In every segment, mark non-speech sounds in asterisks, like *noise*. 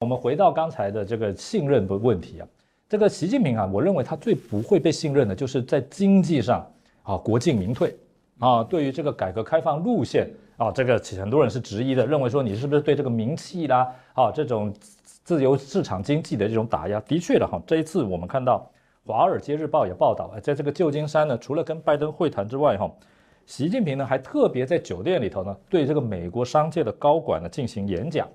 我们回到刚才的这个信任的问题啊，这个习近平啊，我认为他最不会被信任的，就是在经济上啊，国进民退啊，对于这个改革开放路线啊，这个很多人是质疑的，认为说你是不是对这个名气啦啊，这种自由市场经济的这种打压，的确的哈，这一次我们看到《华尔街日报》也报道啊，在这个旧金山呢，除了跟拜登会谈之外哈，习近平呢还特别在酒店里头呢，对这个美国商界的高管呢进行演讲。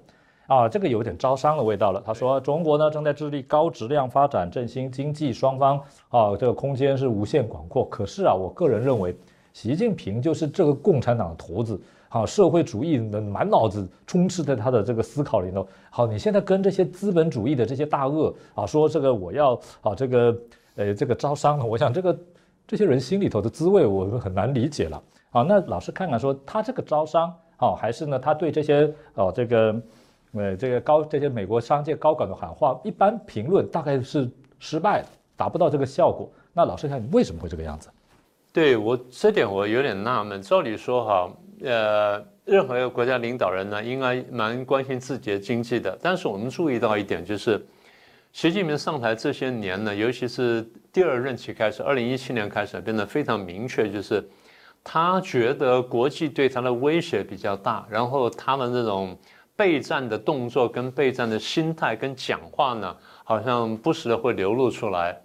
啊，这个有点招商的味道了。他说，中国呢正在致力高质量发展，振兴经济，双方啊这个空间是无限广阔。可是啊，我个人认为，习近平就是这个共产党的头子好，社会主义的满脑子充斥在他的这个思考里头。好，你现在跟这些资本主义的这些大鳄啊说这个我要啊这个呃这个招商了，我想这个这些人心里头的滋味我很难理解了。啊，那老师看看说他这个招商啊，还是呢他对这些哦这个。呃，这个高这些美国商界高管的喊话，一般评论大概是失败的，达不到这个效果。那老师看，为什么会这个样子？对我这点我有点纳闷。照理说哈，呃，任何一个国家领导人呢，应该蛮关心自己的经济的。但是我们注意到一点，就是习近平上台这些年呢，尤其是第二任期开始，二零一七年开始变得非常明确，就是他觉得国际对他的威胁比较大，然后他的这种。备战的动作跟备战的心态跟讲话呢，好像不时的会流露出来，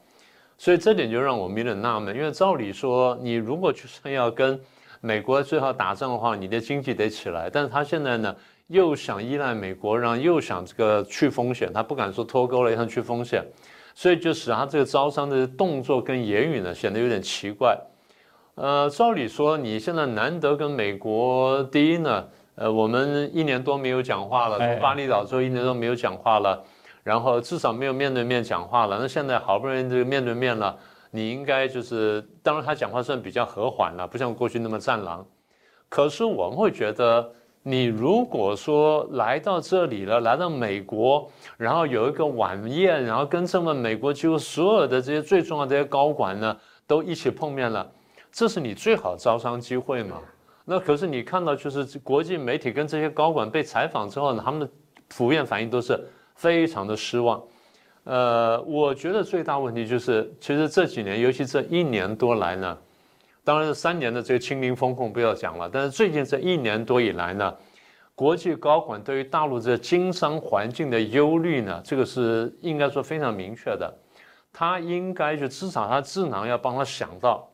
所以这点就让我们有点纳闷。因为照理说，你如果就是要跟美国最好打仗的话，你的经济得起来。但是他现在呢，又想依赖美国，然后又想这个去风险，他不敢说脱钩了，想去风险，所以就使他这个招商的动作跟言语呢，显得有点奇怪。呃，照理说，你现在难得跟美国第一呢。呃，我们一年多没有讲话了，从巴厘岛之后一年多没有讲话了，然后至少没有面对面讲话了。那现在好不容易这个面对面了，你应该就是，当然他讲话算比较和缓了，不像过去那么战狼。可是我们会觉得，你如果说来到这里了，来到美国，然后有一个晚宴，然后跟这么美国几乎所有的这些最重要的这些高管呢，都一起碰面了，这是你最好招商机会嘛？那可是你看到，就是国际媒体跟这些高管被采访之后呢，他们的普遍反应都是非常的失望。呃，我觉得最大问题就是，其实这几年，尤其这一年多来呢，当然是三年的这个清零风控不要讲了，但是最近这一年多以来呢，国际高管对于大陆这经商环境的忧虑呢，这个是应该说非常明确的。他应该就至少他智囊要帮他想到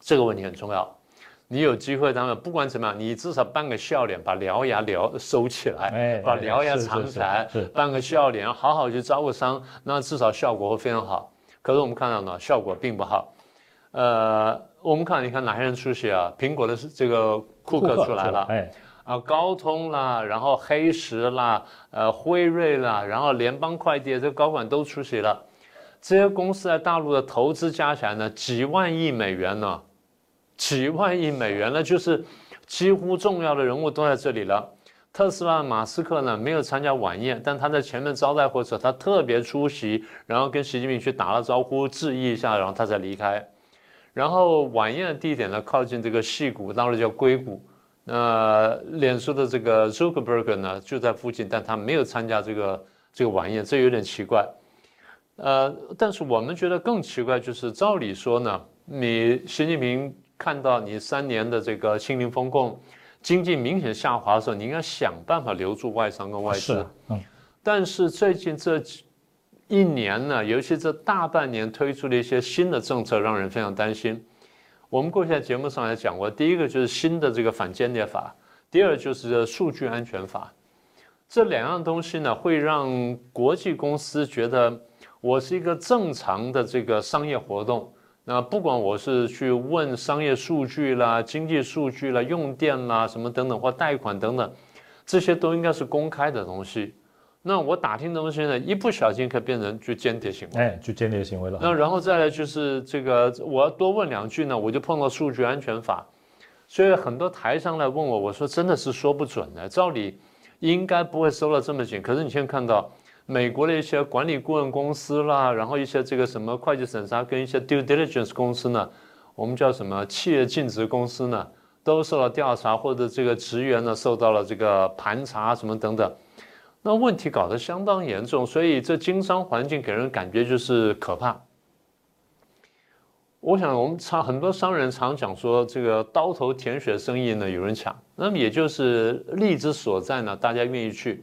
这个问题很重要。你有机会，他们不管怎么样，你至少扮个笑脸，把獠牙獠收起来，把獠牙藏起来，扮个笑脸，好好去招个商，那至少效果会非常好。可是我们看到呢，效果并不好。呃，我们看，你看哪些人出席啊？苹果的这个库克出来了，哎，啊，高通啦，然后黑石啦，呃，辉瑞啦，然后联邦快递这高管都出席了。这些公司在大陆的投资加起来呢，几万亿美元呢。几万亿美元了，就是几乎重要的人物都在这里了。特斯拉马斯克呢没有参加晚宴，但他在前面招待会时，他特别出席，然后跟习近平去打了招呼，致意一下，然后他才离开。然后晚宴的地点呢靠近这个戏谷，当时叫硅谷。那脸书的这个 Zuckerberg 呢就在附近，但他没有参加这个这个晚宴，这有点奇怪。呃，但是我们觉得更奇怪就是，照理说呢，你习近平。看到你三年的这个清零风控，经济明显下滑的时候，你应该想办法留住外商跟外资。嗯，但是最近这一年呢，尤其这大半年推出的一些新的政策，让人非常担心。我们过去在节目上也讲过，第一个就是新的这个反间谍法，第二就是数据安全法。这两样东西呢，会让国际公司觉得我是一个正常的这个商业活动。那不管我是去问商业数据啦、经济数据啦、用电啦什么等等或贷款等等，这些都应该是公开的东西。那我打听的东西呢，一不小心可以变成就间谍行为，哎，就间谍行为了。那然后再来就是这个，我要多问两句呢，我就碰到数据安全法。所以很多台商来问我，我说真的是说不准的，照理应该不会收了这么紧。可是你现在看到。美国的一些管理顾问公司啦，然后一些这个什么会计审查跟一些 due diligence 公司呢，我们叫什么企业尽职公司呢，都受到调查，或者这个职员呢受到了这个盘查什么等等。那问题搞得相当严重，所以这经商环境给人感觉就是可怕。我想我们常很多商人常讲说，这个刀头舔血生意呢有人抢，那么也就是利之所在呢，大家愿意去。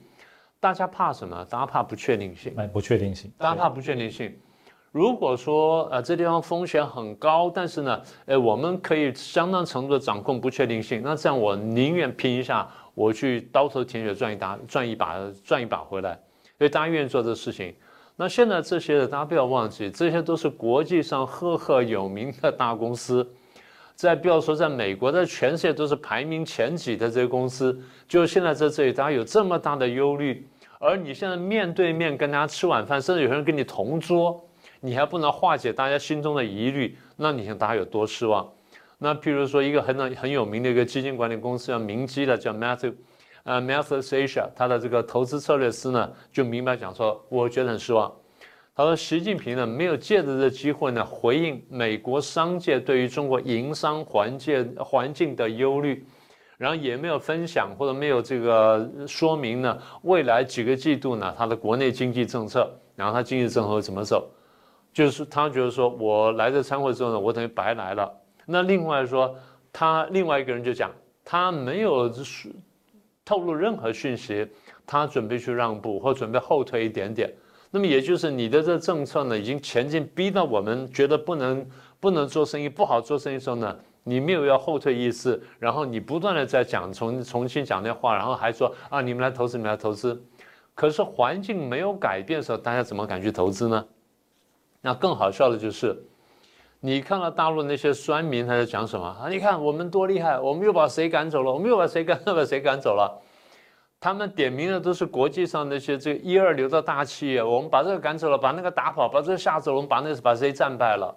大家怕什么？大家怕不确定性。哎，不确定性。大家怕不确定性。如果说呃这地方风险很高，但是呢，哎我们可以相当程度的掌控不确定性，那这样我宁愿拼一下，我去刀头舔血赚一打赚一把赚一把回来，所以大家愿意做这事情。那现在这些大家不要忘记，这些都是国际上赫赫有名的大公司，在不要说在美国，在全世界都是排名前几的这些公司，就现在在这里，大家有这么大的忧虑，而你现在面对面跟大家吃晚饭，甚至有人跟你同桌，你还不能化解大家心中的疑虑，那你想大家有多失望？那譬如说一个很很有名的一个基金管理公司叫明基的，叫 Matthew。呃 m a t h e s Asia，他的这个投资策略师呢，就明白讲说，我觉得很失望。他说，习近平呢，没有借着这机会呢，回应美国商界对于中国营商环境环境的忧虑，然后也没有分享或者没有这个说明呢，未来几个季度呢，他的国内经济政策，然后他经济政策会怎么走，就是他觉得说我来这参会之后呢，我等于白来了。那另外说，他另外一个人就讲，他没有透露任何讯息，他准备去让步或准备后退一点点，那么也就是你的这政策呢，已经前进逼到我们觉得不能不能做生意不好做生意的时候呢，你没有要后退意思，然后你不断的在讲重重新讲那话，然后还说啊你们来投资你们来投资，可是环境没有改变的时候，大家怎么敢去投资呢？那更好笑的就是，你看到大陆那些酸民他在讲什么啊？你看我们多厉害，我们又把谁赶走了？我们又把谁赶 *laughs* 把谁赶走了？他们点名的都是国际上那些这个一二流的大企业，我们把这个赶走了，把那个打跑，把这个吓走了，我们把那个把谁战败了？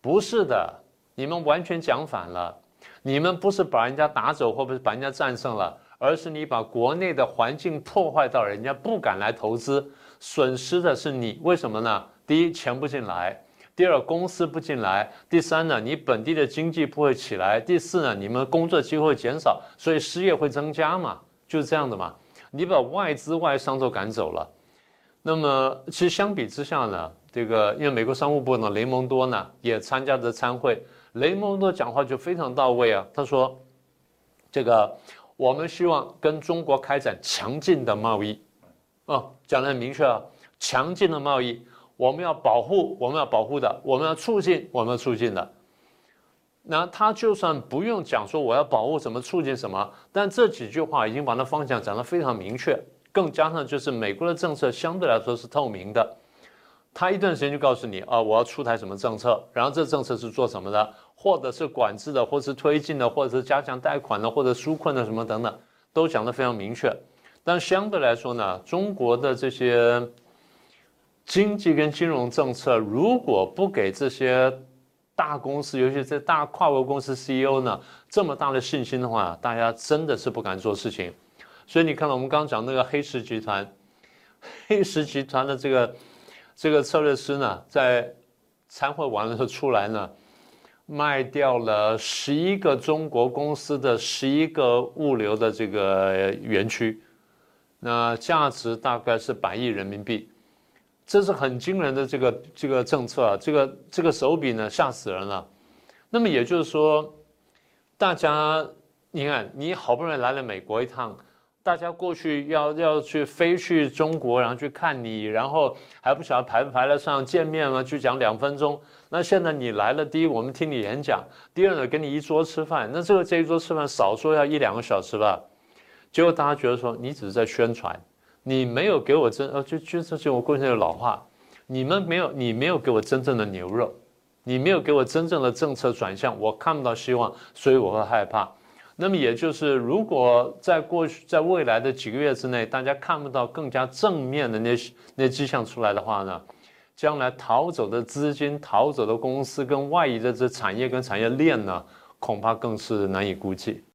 不是的，你们完全讲反了。你们不是把人家打走，或者是把人家战胜了，而是你把国内的环境破坏到人家不敢来投资，损失的是你。为什么呢？第一，钱不进来；第二，公司不进来；第三呢，你本地的经济不会起来；第四呢，你们工作机会减少，所以失业会增加嘛？就是这样的嘛。你把外资外商都赶走了，那么其实相比之下呢，这个因为美国商务部呢，雷蒙多呢也参加这参会，雷蒙多讲话就非常到位啊。他说：“这个我们希望跟中国开展强劲的贸易，哦，讲得很明确啊，强劲的贸易，我们要保护，我们要保护的，我们要促进，我们要促进的。”那他就算不用讲说我要保护什么促进什么，但这几句话已经把那方向讲得非常明确，更加上就是美国的政策相对来说是透明的，他一段时间就告诉你啊，我要出台什么政策，然后这政策是做什么的，或者是管制的，或是推进的，或者是加强贷款的，或者纾困的什么等等，都讲得非常明确。但相对来说呢，中国的这些经济跟金融政策如果不给这些。大公司，尤其是大跨国公司 CEO 呢，这么大的信心的话，大家真的是不敢做事情。所以你看到我们刚刚讲那个黑石集团，黑石集团的这个这个策略师呢，在参会完了之后出来呢，卖掉了十一个中国公司的十一个物流的这个园区，那价值大概是百亿人民币。这是很惊人的这个这个政策啊，这个这个手笔呢吓死人了。那么也就是说，大家你看，你好不容易来了美国一趟，大家过去要要去飞去中国，然后去看你，然后还不晓得排不排得上见面吗？去讲两分钟。那现在你来了，第一我们听你演讲，第二呢跟你一桌吃饭，那这个这一桌吃饭少说要一两个小时吧。结果大家觉得说你只是在宣传。你没有给我真呃，就就这就我过去的老话，你们没有，你没有给我真正的牛肉，你没有给我真正的政策转向，我看不到希望，所以我会害怕。那么也就是，如果在过去，在未来的几个月之内，大家看不到更加正面的那些那迹象出来的话呢，将来逃走的资金、逃走的公司跟外移的这产业跟产业链呢，恐怕更是难以估计。